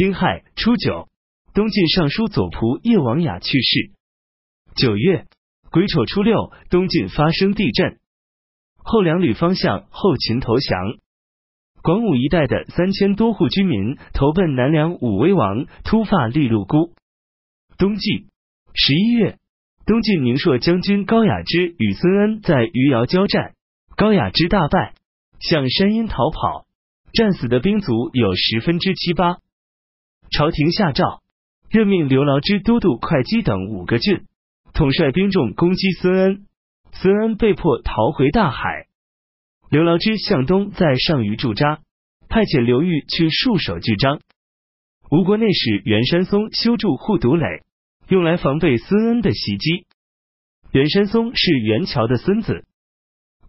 丁亥初九，东晋尚书左仆射王雅去世。九月癸丑初六，东晋发生地震，后两旅方向后秦投降。广武一带的三千多户居民投奔南梁武威王突发利禄孤。冬季十一月，东晋宁朔将军高雅之与孙恩在余姚交战，高雅之大败，向山阴逃跑，战死的兵卒有十分之七八。朝廷下诏，任命刘牢之都督会稽等五个郡，统帅兵众攻击孙恩，孙恩被迫逃回大海。刘牢之向东在上虞驻扎，派遣刘裕去戍守巨章。吴国内史袁山松修筑护犊垒，用来防备孙恩的袭击。袁山松是袁乔的孙子。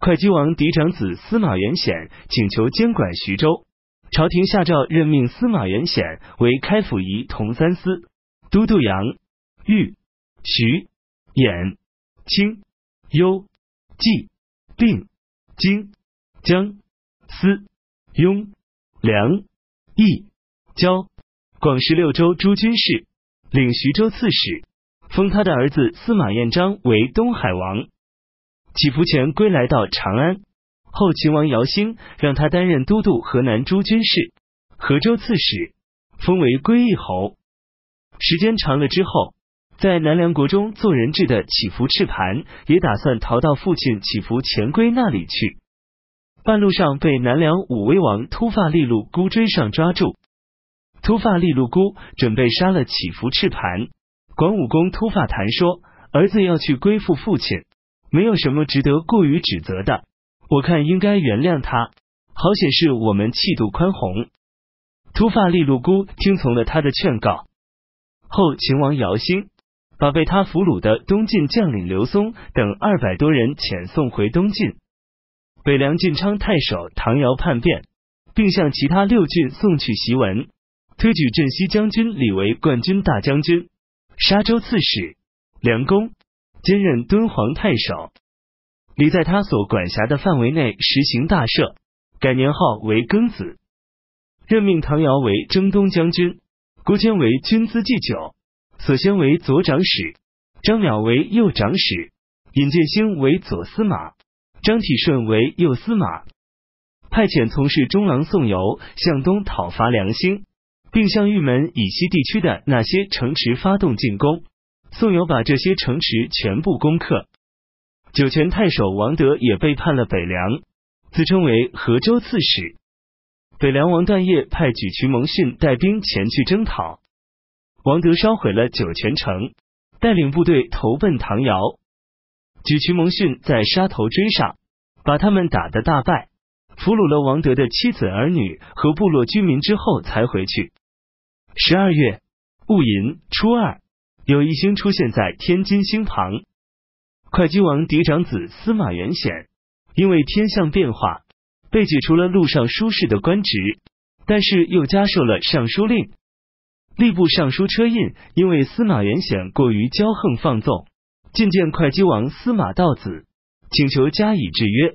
会稽王嫡长子司马元显请求监管徐州。朝廷下诏任命司马元显为开府仪同三司，都督杨、豫、徐、兖、青、幽、冀、并、荆、江、司、雍、梁、益、交、广十六州诸军事，领徐州刺史，封他的儿子司马彦章为东海王。起伏前归来到长安。后秦王姚兴让他担任都督河南诸军事、河州刺史，封为归义侯。时间长了之后，在南梁国中做人质的乞伏赤盘也打算逃到父亲乞伏钱归那里去，半路上被南梁武威王突发利禄孤追上抓住。突发利禄孤准备杀了乞伏赤盘，广武公突发谈说儿子要去归附父亲，没有什么值得过于指责的。我看应该原谅他，好显示我们气度宽宏。突发利禄孤听从了他的劝告。后秦王姚兴把被他俘虏的东晋将领刘松等二百多人遣送回东晋。北凉晋昌太守唐尧叛变，并向其他六郡送去檄文，推举镇西将军李为冠军大将军、沙州刺史、梁公，兼任敦煌太守。李在他所管辖的范围内实行大赦，改年号为庚子，任命唐尧为征东将军，郭坚为军资祭酒，索先为左长史，张邈为右长史，尹建兴为左司马，张体顺为右司马，派遣从事中郎宋游向东讨伐梁兴，并向玉门以西地区的那些城池发动进攻。宋游把这些城池全部攻克。酒泉太守王德也背叛了北凉，自称为河州刺史。北凉王段业派举渠蒙逊带兵前去征讨，王德烧毁了酒泉城，带领部队投奔唐尧。举渠蒙逊在沙头追上，把他们打得大败，俘虏了王德的妻子儿女和部落居民之后才回去。十二月戊寅初二，有一星出现在天津星旁。会稽王嫡长子司马元显，因为天象变化，被解除了陆上书事的官职，但是又加授了尚书令、吏部尚书车印。因为司马元显过于骄横放纵，觐见会稽王司马道子，请求加以制约。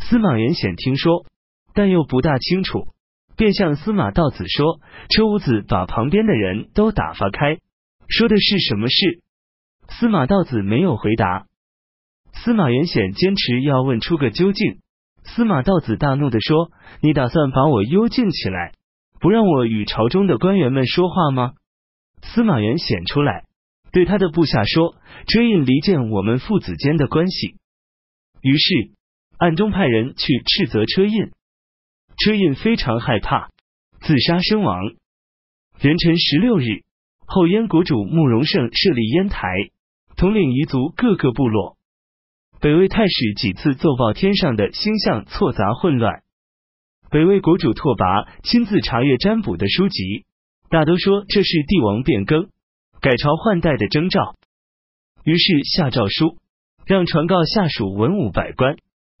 司马元显听说，但又不大清楚，便向司马道子说：“车五子把旁边的人都打发开，说的是什么事？”司马道子没有回答，司马元显坚持要问出个究竟。司马道子大怒的说：“你打算把我幽禁起来，不让我与朝中的官员们说话吗？”司马元显出来，对他的部下说：“车胤离间我们父子间的关系。”于是暗中派人去斥责车胤，车胤非常害怕，自杀身亡。元辰十六日，后燕国主慕容盛设立燕台。统领彝族各个部落，北魏太史几次奏报天上的星象错杂混乱。北魏国主拓跋亲自查阅占卜的书籍，大都说这是帝王变更、改朝换代的征兆。于是下诏书，让传告下属文武百官，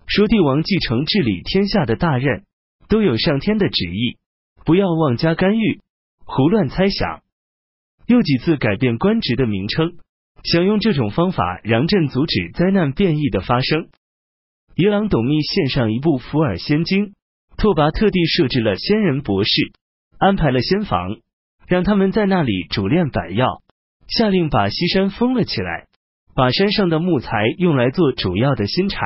说帝王继承治理天下的大任，都有上天的旨意，不要妄加干预、胡乱猜想。又几次改变官职的名称。想用这种方法让朕阻止灾难变异的发生。伊朗董秘献上一部《福尔仙经》，拓跋特地设置了仙人博士，安排了仙房，让他们在那里煮炼百药，下令把西山封了起来，把山上的木材用来做主要的新柴。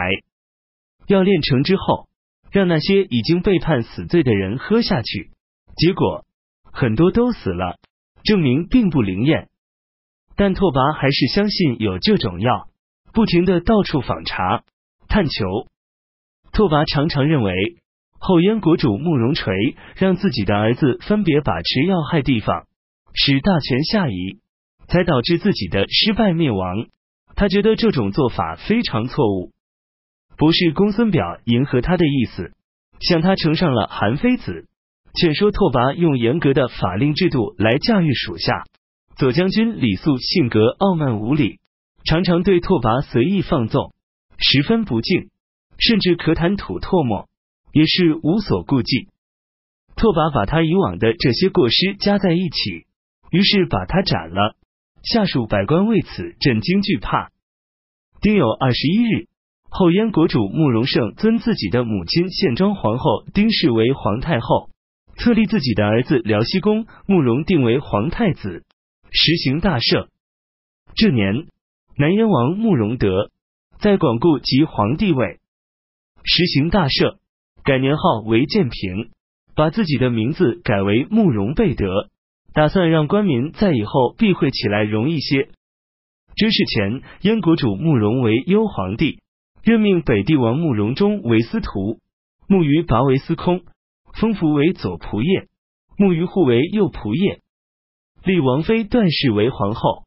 要炼成之后，让那些已经被判死罪的人喝下去，结果很多都死了，证明并不灵验。但拓跋还是相信有这种药，不停的到处访查探求。拓跋常常认为后燕国主慕容垂让自己的儿子分别把持要害地方，使大权下移，才导致自己的失败灭亡。他觉得这种做法非常错误。不是公孙表迎合他的意思，向他呈上了韩非子，劝说拓跋用严格的法令制度来驾驭属下。左将军李肃性格傲慢无礼，常常对拓跋随意放纵，十分不敬，甚至可谈吐唾沫，也是无所顾忌。拓跋把他以往的这些过失加在一起，于是把他斩了。下属百官为此震惊惧怕。丁酉二十一日。后燕国主慕容盛尊自己的母亲献庄皇后丁氏为皇太后，册立自己的儿子辽西公慕容定为皇太子，实行大赦。这年，南燕王慕容德在广固即皇帝位，实行大赦，改年号为建平，把自己的名字改为慕容备德，打算让官民在以后避讳起来容易些。这事前，燕国主慕容为幽皇帝。任命北帝王慕容忠为司徒，慕于拔为司空，封福为左仆射，慕于护为右仆射，立王妃段氏为皇后。